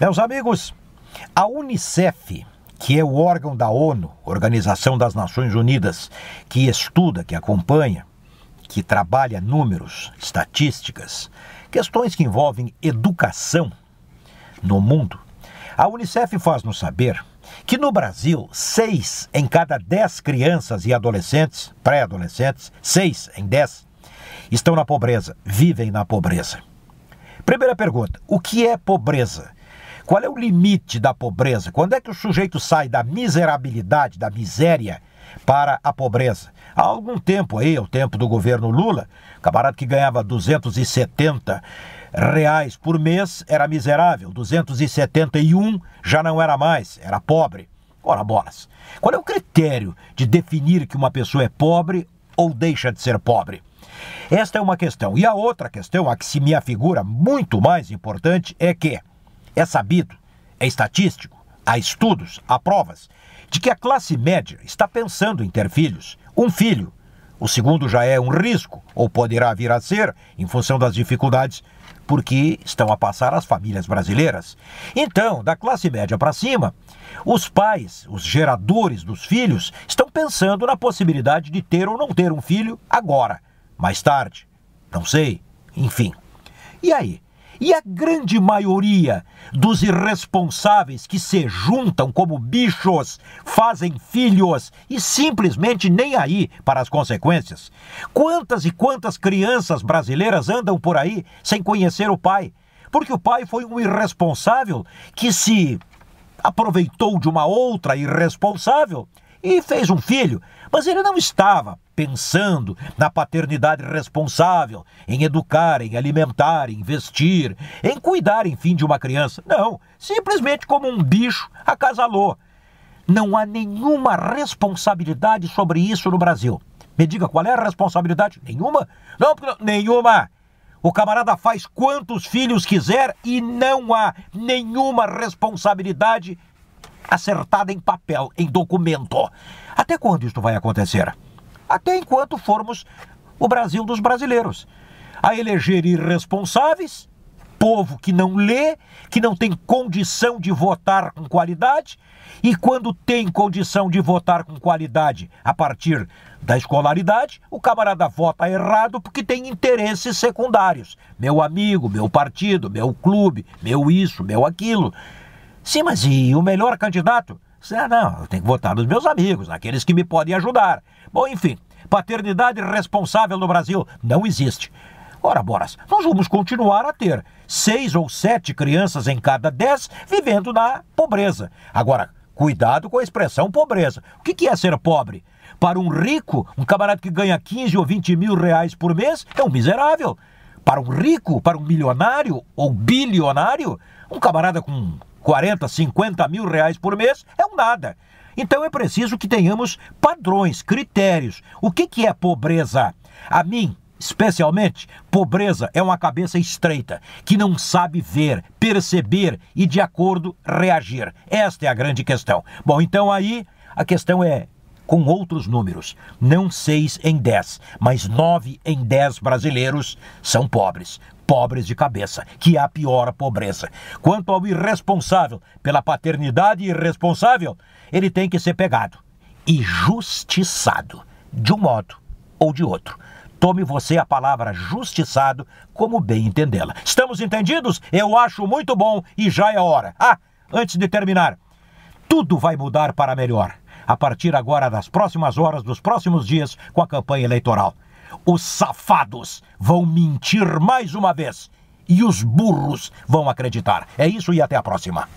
Meus amigos, a Unicef, que é o órgão da ONU, Organização das Nações Unidas, que estuda, que acompanha, que trabalha números, estatísticas, questões que envolvem educação no mundo, a Unicef faz-nos saber que no Brasil, seis em cada dez crianças e adolescentes, pré-adolescentes, seis em dez, estão na pobreza, vivem na pobreza. Primeira pergunta: o que é pobreza? Qual é o limite da pobreza? Quando é que o sujeito sai da miserabilidade, da miséria, para a pobreza? Há algum tempo aí, o tempo do governo Lula, camarada que ganhava 270 reais por mês era miserável, 271 já não era mais, era pobre. Ora, bolas. Qual é o critério de definir que uma pessoa é pobre ou deixa de ser pobre? Esta é uma questão. E a outra questão, a que se me afigura muito mais importante, é que é sabido, é estatístico, há estudos, há provas, de que a classe média está pensando em ter filhos. Um filho. O segundo já é um risco, ou poderá vir a ser, em função das dificuldades porque estão a passar as famílias brasileiras. Então, da classe média para cima, os pais, os geradores dos filhos, estão pensando na possibilidade de ter ou não ter um filho agora, mais tarde, não sei, enfim. E aí? E a grande maioria dos irresponsáveis que se juntam como bichos, fazem filhos e simplesmente nem aí para as consequências? Quantas e quantas crianças brasileiras andam por aí sem conhecer o pai? Porque o pai foi um irresponsável que se aproveitou de uma outra irresponsável e fez um filho, mas ele não estava pensando na paternidade responsável, em educar, em alimentar, em vestir, em cuidar, enfim, de uma criança. Não, simplesmente como um bicho acasalou. Não há nenhuma responsabilidade sobre isso no Brasil. Me diga qual é a responsabilidade? Nenhuma? Não, nenhuma. O camarada faz quantos filhos quiser e não há nenhuma responsabilidade acertada em papel, em documento. Até quando isso vai acontecer? Até enquanto formos o Brasil dos brasileiros. A eleger irresponsáveis, povo que não lê, que não tem condição de votar com qualidade, e quando tem condição de votar com qualidade a partir da escolaridade, o camarada vota errado porque tem interesses secundários. Meu amigo, meu partido, meu clube, meu isso, meu aquilo. Sim, mas e o melhor candidato? Ah, não, eu tenho que votar nos meus amigos, naqueles que me podem ajudar. Bom, enfim, paternidade responsável no Brasil não existe. Ora, Boras, nós vamos continuar a ter seis ou sete crianças em cada dez vivendo na pobreza. Agora, cuidado com a expressão pobreza. O que é ser pobre? Para um rico, um camarada que ganha 15 ou 20 mil reais por mês, é um miserável. Para um rico, para um milionário ou bilionário, um camarada com 40, 50 mil reais por mês é um nada. Então é preciso que tenhamos padrões, critérios. O que, que é pobreza? A mim, especialmente, pobreza é uma cabeça estreita, que não sabe ver, perceber e, de acordo, reagir. Esta é a grande questão. Bom, então aí a questão é com outros números. Não seis em dez, mas nove em dez brasileiros são pobres. Pobres de cabeça, que é a pior pobreza. Quanto ao irresponsável pela paternidade irresponsável, ele tem que ser pegado e justiçado, de um modo ou de outro. Tome você a palavra justiçado como bem entendê-la. Estamos entendidos? Eu acho muito bom e já é hora. Ah, antes de terminar, tudo vai mudar para melhor a partir agora das próximas horas, dos próximos dias, com a campanha eleitoral. Os safados vão mentir mais uma vez e os burros vão acreditar. É isso e até a próxima.